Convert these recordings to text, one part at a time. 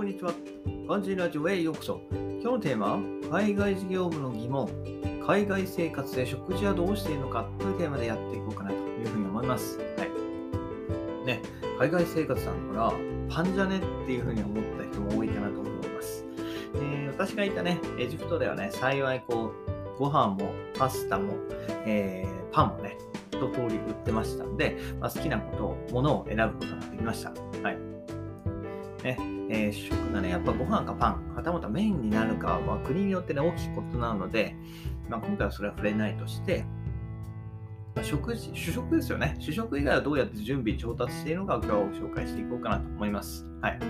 こんにちは。ガンジーラジオへようこそ。今日のテーマは、海外事業部の疑問、海外生活で食事はどうしているのかというテーマでやっていこうかなというふうに思います。はい。ね、海外生活なんだから、パンじゃねっていうふうに思った人も多いかなと思います。えー私がいたね、エジプトではね、幸いこう、ご飯もパスタも、えーパンもね、一通り売ってましたんで、まあ、好きなことを、ものを選ぶことができました。はい。ね、えー主食がね、やっぱご飯かパン、はたまた麺になるかは、まあ、国によってね、大きく異なるので、まあ、今回はそれは触れないとして、まあ食事、主食ですよね。主食以外はどうやって準備、調達しているのか今日は紹介していこうかなと思います。はい。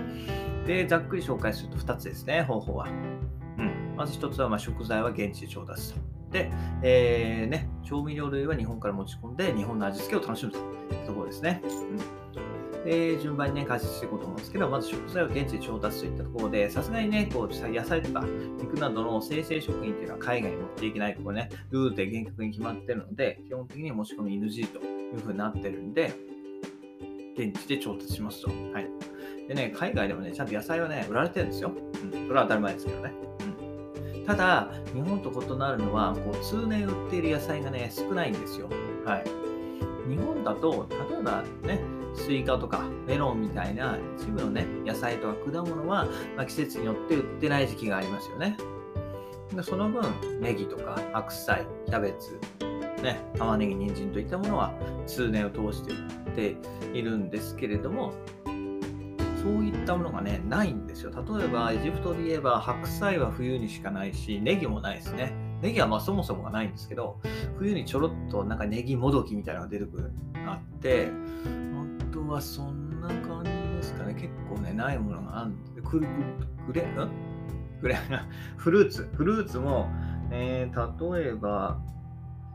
で、ざっくり紹介すると2つですね、方法は。うん。まず1つは、ま、食材は現地で調達と。で、えーね、調味料類は日本から持ち込んで、日本の味付けを楽しむというところですね。うん。で、順番にね、解説していこうと思うんですけど、まず食材を現地で調達といったところで、さすがにね、こう、野菜とか肉などの生成食品っていうのは海外に持っていけないとこね、ルールで厳格に決まってるので、基本的に持ち込み NG というふうになってるんで、現地で調達しますと。はい。でね、海外でもね、ちゃんと野菜はね、売られてるんですよ。うん。それは当たり前ですけどね。うん。ただ、日本と異なるのは、こう、通年売っている野菜がね、少ないんですよ。はい。日本だと、例えばね、スイカとかメロンみたいな一部のね、野菜とか果物は、まあ、季節によって売ってない時期がありますよね。でその分、ネギとか白菜、キャベツ、ね、玉ねぎ、人参といったものは通年を通して売っているんですけれども、そういったものがね、ないんですよ。例えば、エジプトで言えば、白菜は冬にしかないし、ネギもないですね。ネギはまあそもそもがないんですけど、冬にちょろっとなんかネギもどきみたいなのが出てくるようになって、はそんな感じですかね。結構ね、ないものがあるんで、くるくれ、ん？くれ、フルーツ。フルーツも、えー、例えば、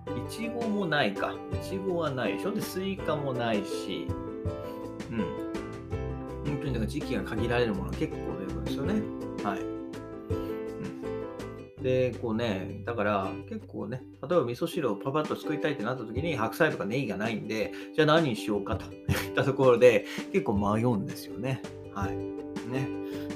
いちごもないか。いちごはないでしょ？で、スイカもないし、うん。本当にだか時期が限られるもの結構出てくるんですよね。はい。で、こうね、だから結構ね、例えば味噌汁をパパッと作りたいってなった時に白菜とかネギがないんで、じゃあ何にしようかとったところで結構迷うんですよね。はい。ね。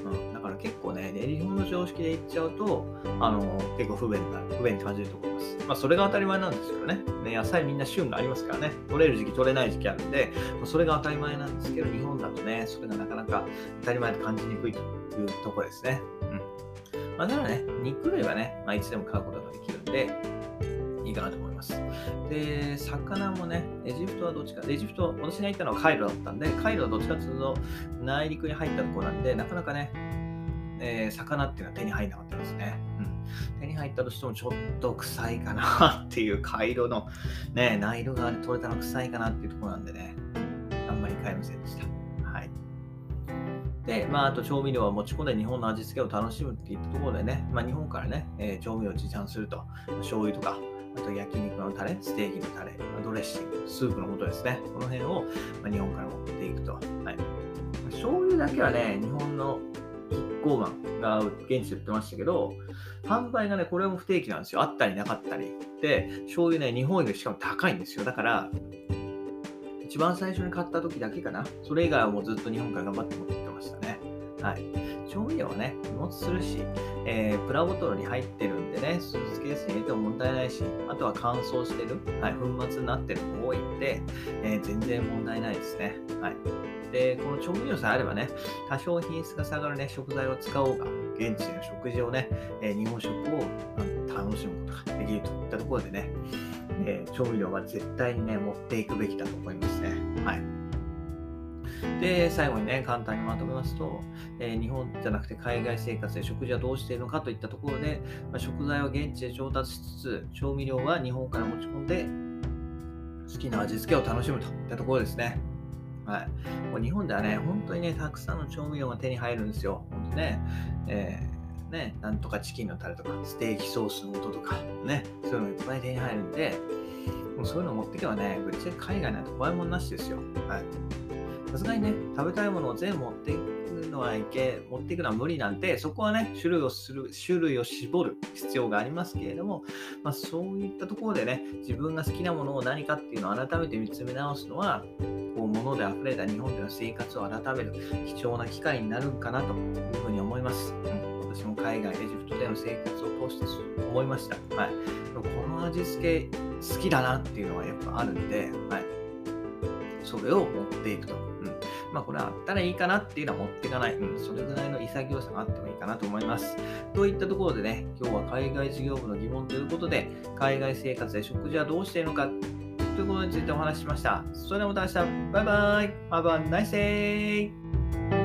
うん、だから結構ね、日本の常識で言っちゃうと、あの、結構不便な、不便に感じると思います。まあ、それが当たり前なんですけどね。ね、野菜みんな旬がありますからね。取れる時期、取れない時期あるんで、まあそれが当たり前なんですけど、日本だとね、それがなかなか当たり前と感じにくいというところですね。うん。まあ、だからね、肉類はね、まあ、いつでも買うことができるんで、いいかなと思います。で、魚もね、エジプトはどっちか、エジプト、私が行ったのはカイロだったんで、カイロはどっちかというと内陸に入ったところなんで、なかなかね、えー魚っていうのは手に入らなかったですね。うん。手に入ったとしてもちょっと臭いかなっていう、カイロのね、ナイル側で取れたの臭いかなっていうところなんでね、あんまり買えませんでした。はい。で、まあ、あと調味料は持ち込んで日本の味付けを楽しむっていったところでね、まあ、日本からね、えー調味料を持参すると、醤油とか、あと焼肉のタレ、ステーキのタレ、ドレッシング、スープの素ですね。この辺を、ま、日本から持っていくと。はい。醤油だけはね、日本のキッコーマンが現地で売ってましたけど、販売がね、これも不定期なんですよ。あったりなかったり。で、醤油ね、日本よりしかも高いんですよ。だから、一番最初に買った時だけかな。それ以外はもうずっと日本から頑張って持って。はい。調味料はね、日持ちするし、えープラボトルに入ってるんでね、スーツケースに入れても問題ないし、あとは乾燥してる、はい、粉末になってるのが多いんで、えー全然問題ないですね。はい。で、この調味料さえあればね、多少品質が下がるね、食材を使おうが、現地での食事をね、えー日本食を楽しむことができるといったところでね、え調味料は絶対にね、持っていくべきだと思いますね。はい。で、最後にね、簡単にまとめますと、えー日本じゃなくて海外生活で食事はどうしているのかといったところで、まあ食材は現地で調達しつつ、調味料は日本から持ち込んで、好きな味付けを楽しむといったところですね。はい。もう日本ではね、本当にね、たくさんの調味料が手に入るんですよ。本当ね。えーね、なんとかチキンのタレとか、ステーキソースの素とか、ね、そういうのいっぱい手に入るんで、もうそういうの持ってけばね、ぶっちゃけ海外なんて怖いもんなしですよ。はい。さすがにね、食べたいものを全部持っていくのはいけ、持っていくのは無理なんで、そこはね、種類をする、種類を絞る必要がありますけれども、まあそういったところでね、自分が好きなものを何かっていうのを改めて見つめ直すのは、こう持もので溢れた日本での生活を改める貴重な機会になるかなというふうに思います。うん私も海外、エジプトでの生活を通して思いました。はい、この味付け好きだなっていうのはやっぱあるんで、はい、それを持っていくと。うんまあ、これあったらいいかなっていうのは持っていかない。うん、それぐらいの潔さがあってもいいかなと思います。といったところでね、今日は海外事業部の疑問ということで、海外生活や食事はどうしているのかということについてお話ししました。それではまた明日、バイバイ !Have a nice day!